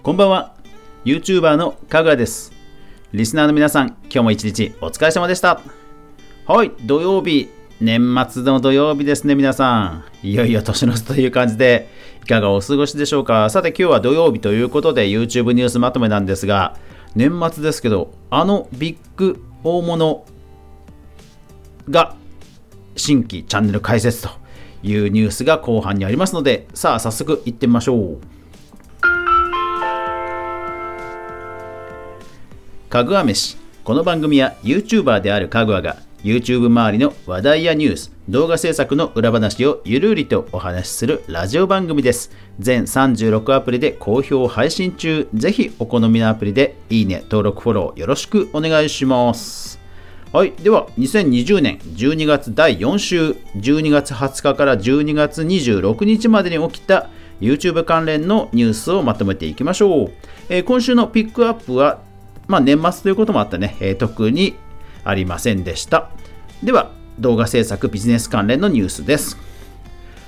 こんばんは。YouTuber のかぐわです。リスナーの皆さん今日も一日お疲れ様でした。はい土曜日。年末の土曜日ですね皆さん。いよいよ年の瀬という感じでいかがお過ごしでしょうか。さて今日は土曜日ということで YouTube ニュースまとめなんですが年末ですけどあのビッグ大物が新規チャンネル開設というニュースが後半にありますのでさあ早速いってみましょう。かぐわ飯この番組は YouTuber であるかぐわが YouTube 周りの話題やニュース動画制作の裏話をゆるりとお話しするラジオ番組です全36アプリで好評配信中ぜひお好みのアプリでいいね登録フォローよろしくお願いしますはい。では、2020年12月第4週、12月20日から12月26日までに起きた YouTube 関連のニュースをまとめていきましょう。えー、今週のピックアップは、まあ、年末ということもあってね、えー、特にありませんでした。では、動画制作ビジネス関連のニュースです。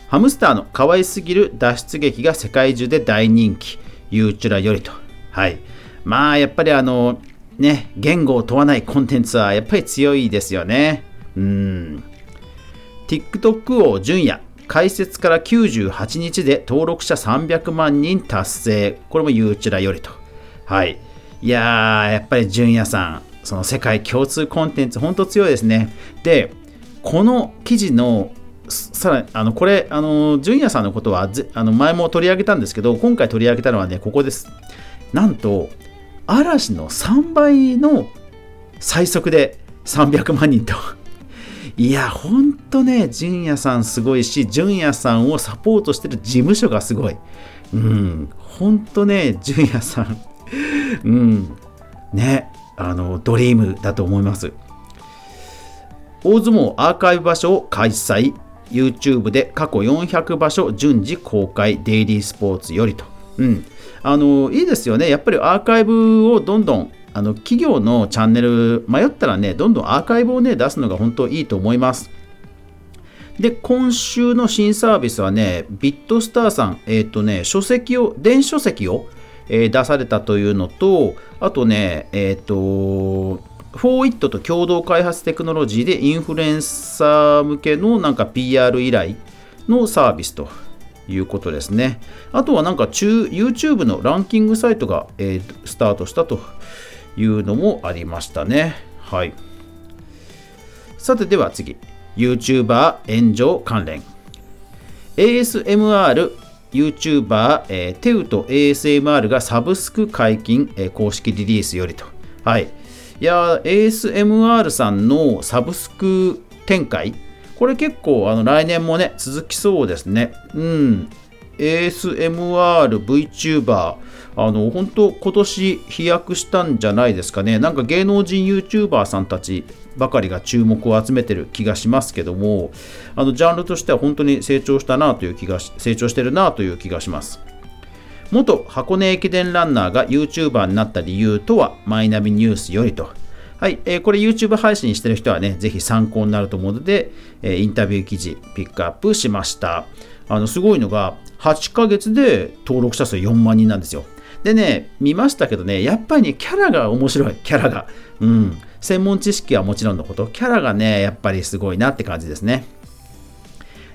ハムスターの可愛すぎる脱出劇が世界中で大人気、ユーチュラよりと。はい。まあ、やっぱりあの、ね、言語を問わないコンテンツはやっぱり強いですよね。うん。TikTok 王純也、開設から98日で登録者300万人達成。これもゆうちらよりと。はい。いやー、やっぱり純也さん、その世界共通コンテンツ、本当強いですね。で、この記事のさらに、あの、これ、あの、純也さんのことはあの前も取り上げたんですけど、今回取り上げたのはね、ここです。なんと、嵐の3倍の最速で300万人と。いや、ほんとね、純也さんすごいし、純也さんをサポートしてる事務所がすごい。うん、ほんとね、純也さん、うん、ね、あの、ドリームだと思います。大相撲アーカイブ場所を開催。YouTube で過去400場所順次公開。デイリースポーツよりと。うん。あのいいですよねやっぱりアーカイブをどんどんあの企業のチャンネル迷ったらねどんどんアーカイブをね出すのが本当いいと思いますで今週の新サービスはねビットスターさんえっ、ー、とね書籍を電子書籍を、えー、出されたというのとあとねえっ、ー、とフォーイットと共同開発テクノロジーでインフルエンサー向けのなんか PR 依頼のサービスということですね。あとはなんか中 YouTube のランキングサイトが、えー、スタートしたというのもありましたね。はい。さてでは次。YouTuber 炎上関連。ASMR YouTuber、えー、テウと ASMR がサブスク解禁、えー、公式リリースよりと。はい。いや、ASMR さんのサブスク展開これ結構あの来年もね、続きそうですね。うん。ASMR、VTuber、あの、本当今年飛躍したんじゃないですかね。なんか芸能人 YouTuber さんたちばかりが注目を集めてる気がしますけども、あの、ジャンルとしては本当に成長したなという気が、成長してるなという気がします。元箱根駅伝ランナーが YouTuber になった理由とは、マイナビニュースよりと。はい、えー、これ YouTube 配信してる人はね、ぜひ参考になると思うので、えー、インタビュー記事ピックアップしました。あの、すごいのが、8ヶ月で登録者数4万人なんですよ。でね、見ましたけどね、やっぱりね、キャラが面白い、キャラが。うん。専門知識はもちろんのこと、キャラがね、やっぱりすごいなって感じですね。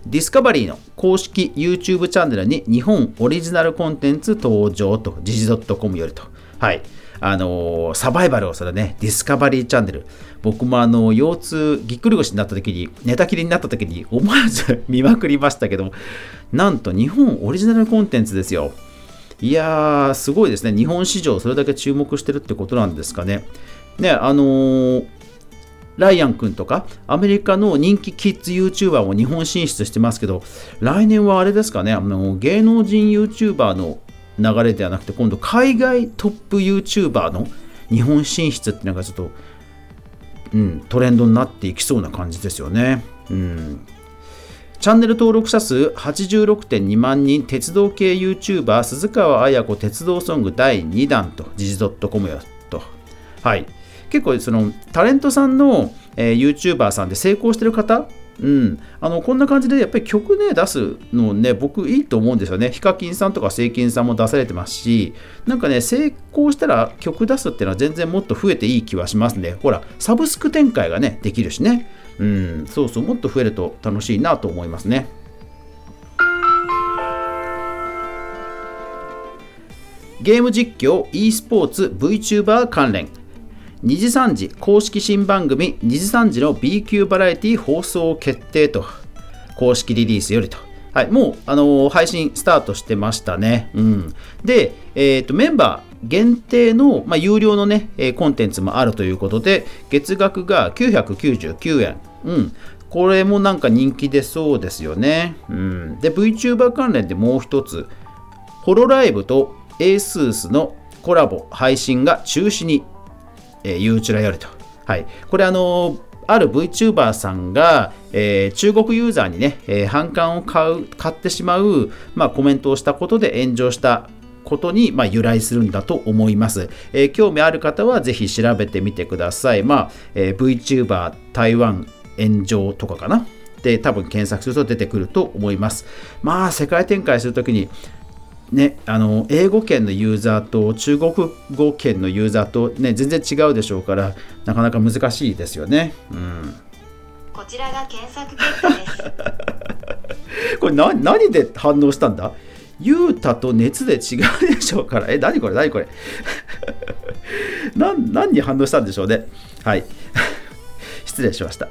ディスカバリーの公式 YouTube チャンネルに日本オリジナルコンテンツ登場と、時事 .com よりと。はい。あのサバイバルをするね、ディスカバリーチャンネル。僕もあの、腰痛、ぎっくり腰になった時に、寝たきりになった時に、思わず見まくりましたけども、なんと日本オリジナルコンテンツですよ。いやー、すごいですね。日本市場、それだけ注目してるってことなんですかね。ね、あのー、ライアン君とか、アメリカの人気キッズ YouTuber も日本進出してますけど、来年はあれですかね、あの芸能人 YouTuber の流れではなくて今度海外トップ YouTuber の日本進出っていうのがちょっと、うん、トレンドになっていきそうな感じですよね。うんチャンネル登録者数86.2万人、鉄道系 YouTuber、鈴川綾子鉄道ソング第2弾と、時事 .com よと。はい。結構、その、タレントさんの、えー、YouTuber さんで成功してる方うん、あのこんな感じでやっぱり曲ね出すのね僕いいと思うんですよね。ヒカキンさんとかセイキンさんも出されてますしなんかね成功したら曲出すっていうのは全然もっと増えていい気はしますね。ほらサブスク展開がねできるしね。うん。そうそうもっと増えると楽しいなと思いますね。ゲーム実況 e スポーツ VTuber 関連。2時3時公式新番組2時3時の B 級バラエティ放送決定と公式リリースよりと。はい、もう、あのー、配信スタートしてましたね。うん、で、えーと、メンバー限定の、まあ、有料のね、え、コンテンツもあるということで、月額が999円。うん、これもなんか人気出そうですよね。うん、で、VTuber 関連でもう一つ、ホロライブと ASUS のコラボ配信が中止にえー、ユーチュラよりと。はい。これあのある VTuber さんが、えー、中国ユーザーにね、えー、反感を買う買ってしまう、まあ、コメントをしたことで炎上したことに、まあ、由来するんだと思います、えー、興味ある方はぜひ調べてみてください。まあえー、VTuber 台湾炎上とかかなで多分検索すると出てくると思います。まあ世界展開するときにね、あの英語圏のユーザーと中国語圏のユーザーと、ね、全然違うでしょうからなかなか難しいですよね。うん、こちらが検索結果です。これ何何で反応したんだ？ユータと熱で違うでしょうから。え、何これ？何これ？何何に反応したんでしょうね。はい。失礼しました。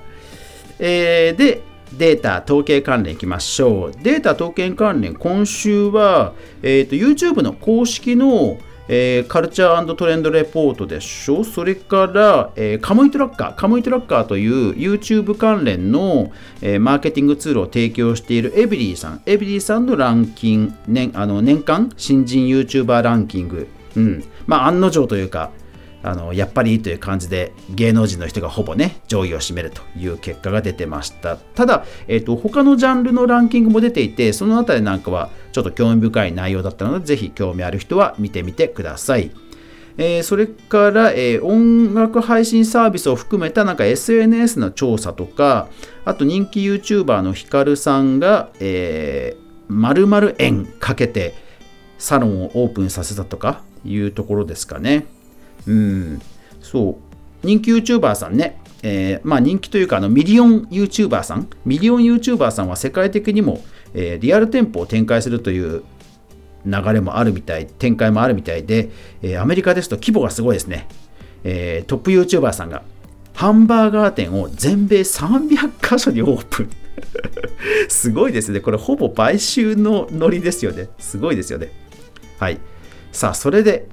えー、で、データ統計関連いきましょう。データ統計関連、今週は、えーと、YouTube の公式の、えー、カルチャートレンドレポートでしょ。それから、えー、カムイトラッカー、カムイトラッカーという YouTube 関連の、えー、マーケティングツールを提供しているエビリーさん、エビリーさんのランキング、年あの年間新人 YouTuber ランキング、うん、まあ案の定というか、あのやっぱりという感じで芸能人の人がほぼね上位を占めるという結果が出てましたただ、えーと、他のジャンルのランキングも出ていてそのあたりなんかはちょっと興味深い内容だったのでぜひ興味ある人は見てみてくださいえー、それから、えー、音楽配信サービスを含めたなんか SNS の調査とか、あと人気 YouTuber のヒカルさんが、えー、〇〇円かけてサロンをオープンさせたとかいうところですかね。うん、そう。人気 YouTuber さんね、えー、まあ人気というかあのミリオン YouTuber さん、ミリオン YouTuber さんは世界的にも、えー、リアル店舗を展開するという流れもあるみたい、展開もあるみたいで、えー、アメリカですと規模がすごいですね。えー、トップ YouTuber さんがハンバーガー店を全米300カ所にオープン。すごいですね。これほぼ買収のノリですよね。すごいですよね。はい。さあ、それで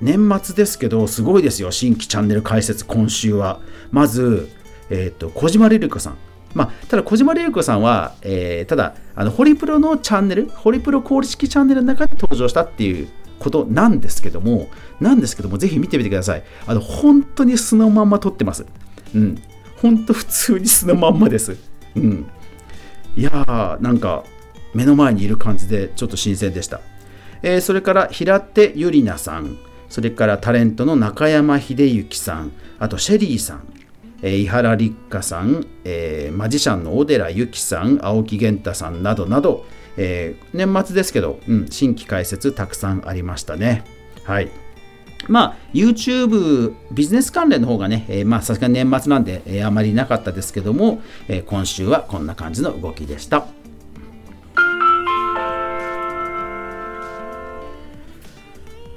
年末ですけど、すごいですよ、新規チャンネル開設、今週は。まず、えっ、ー、と、小島リリコさん。まあ、ただ、小島リリコさんは、えー、ただ、あの、ホリプロのチャンネル、ホリプロ公式チャンネルの中で登場したっていうことなんですけども、なんですけども、ぜひ見てみてください。あの、本当に素のまんま撮ってます。うん。本当普通に素のまんまです。うん。いやー、なんか、目の前にいる感じで、ちょっと新鮮でした。えー、それから、平手ゆりなさん。それからタレントの中山秀幸さん、あとシェリーさん、えー、伊原立花さん、えー、マジシャンの小寺由紀さん、青木源太さんなどなど、えー、年末ですけど、うん、新規開設たくさんありましたね。はい。まあ、YouTube ビジネス関連の方がね、えー、まあ、さすがに年末なんで、えー、あまりなかったですけども、え、今週はこんな感じの動きでした。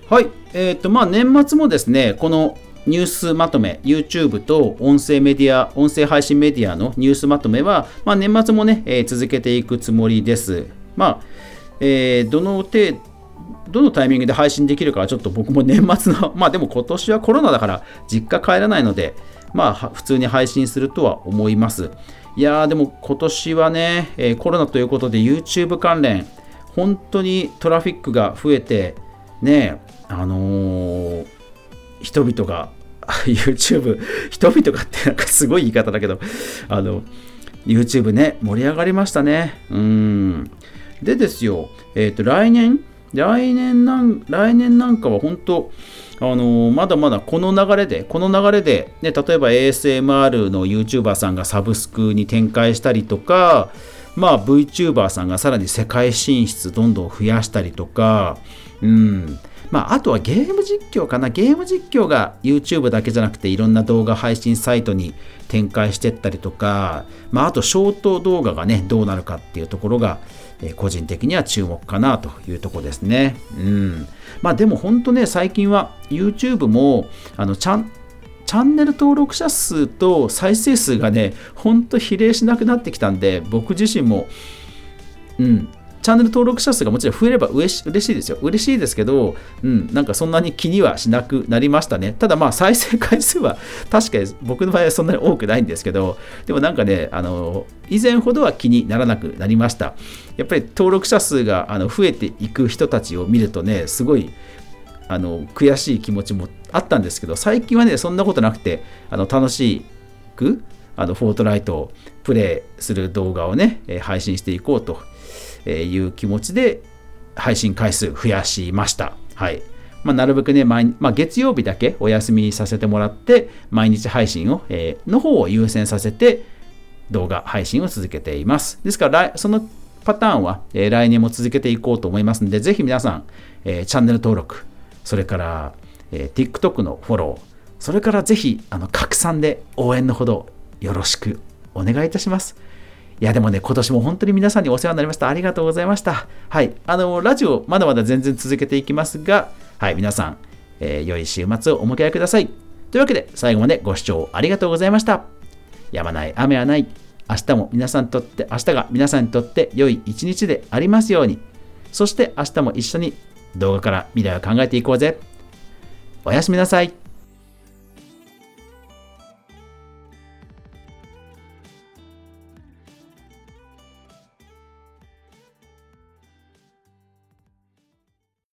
はい。えっ、ー、と、まあ、年末もですね、このニュースまとめ、YouTube と音声メディア、音声配信メディアのニュースまとめは、まあ、年末もね、えー、続けていくつもりです。まあ、えー、どの程どのタイミングで配信できるかはちょっと僕も年末の、まあでも今年はコロナだから実家帰らないので、まあ普通に配信するとは思います。いやーでも今年はね、えー、コロナということで YouTube 関連、本当にトラフィックが増えて、ね、あのー、人々が YouTube 人々がってなんかすごい言い方だけどあの YouTube ね盛り上がりましたね。うん。でですよえっ、ー、と来年？来年なん来年なんかは本当あのまだまだこの流れで、この流れで、ね、例えば ASMR の YouTuber さんがサブスクに展開したりとか、まあ VTuber さんがさらに世界進出どんどん増やしたりとか、うん、まあ、あとはゲーム実況かな。ゲーム実況が YouTube だけじゃなくていろんな動画配信サイトに展開してったりとか、まあ、あとショート動画がね、どうなるかっていうところが、えー、個人的には注目かなというとこですね。うん。まあでも本当ね、最近は YouTube も、あの、ちゃん、チャンネル登録者数と再生数がね、ほんと比例しなくなってきたんで、僕自身も、うん、チャンネル登録者数がもちろん増えれば嬉し嬉しいですよ。嬉しいですけど、うん、なんかそんなに気にはしなくなりましたね。ただまあ再生回数は 確かに僕の場合はそんなに多くないんですけど、でもなんかね、あの、以前ほどは気にならなくなりました。やっぱり登録者数があの増えていく人たちを見るとね、すごいあの悔しい気持ちもあったんですけど、最近はね、そんなことなくて、あの楽しく、あのフォートライトをプレイする動画をね、配信していこうという気持ちで配信回数増やしました。はい。まあ、なるべくね、毎まあ、月曜日だけお休みさせてもらって、毎日配信を、えー、の方を優先させて、動画配信を続けています。ですから、そのパターンは、えー、来年も続けていこうと思いますので、ぜひ皆さん、えー、チャンネル登録、それから、えー、TikTok のフォロー、それからぜひ、あの、拡散で応援のほどよろしくお願いいたします。いや、でもね、今年も本当に皆さんにお世話になりました。ありがとうございました。はい。あの、ラジオ、まだまだ全然続けていきますが、はい、皆さん、えー、良い週末をお迎えください。というわけで、最後までご視聴ありがとうございました。やまない雨はない。明日も皆さんにとって、明日が皆さんにとって良い一日でありますように。そして明日も一緒に動画から未来を考えていこうぜ。おやすみなさい。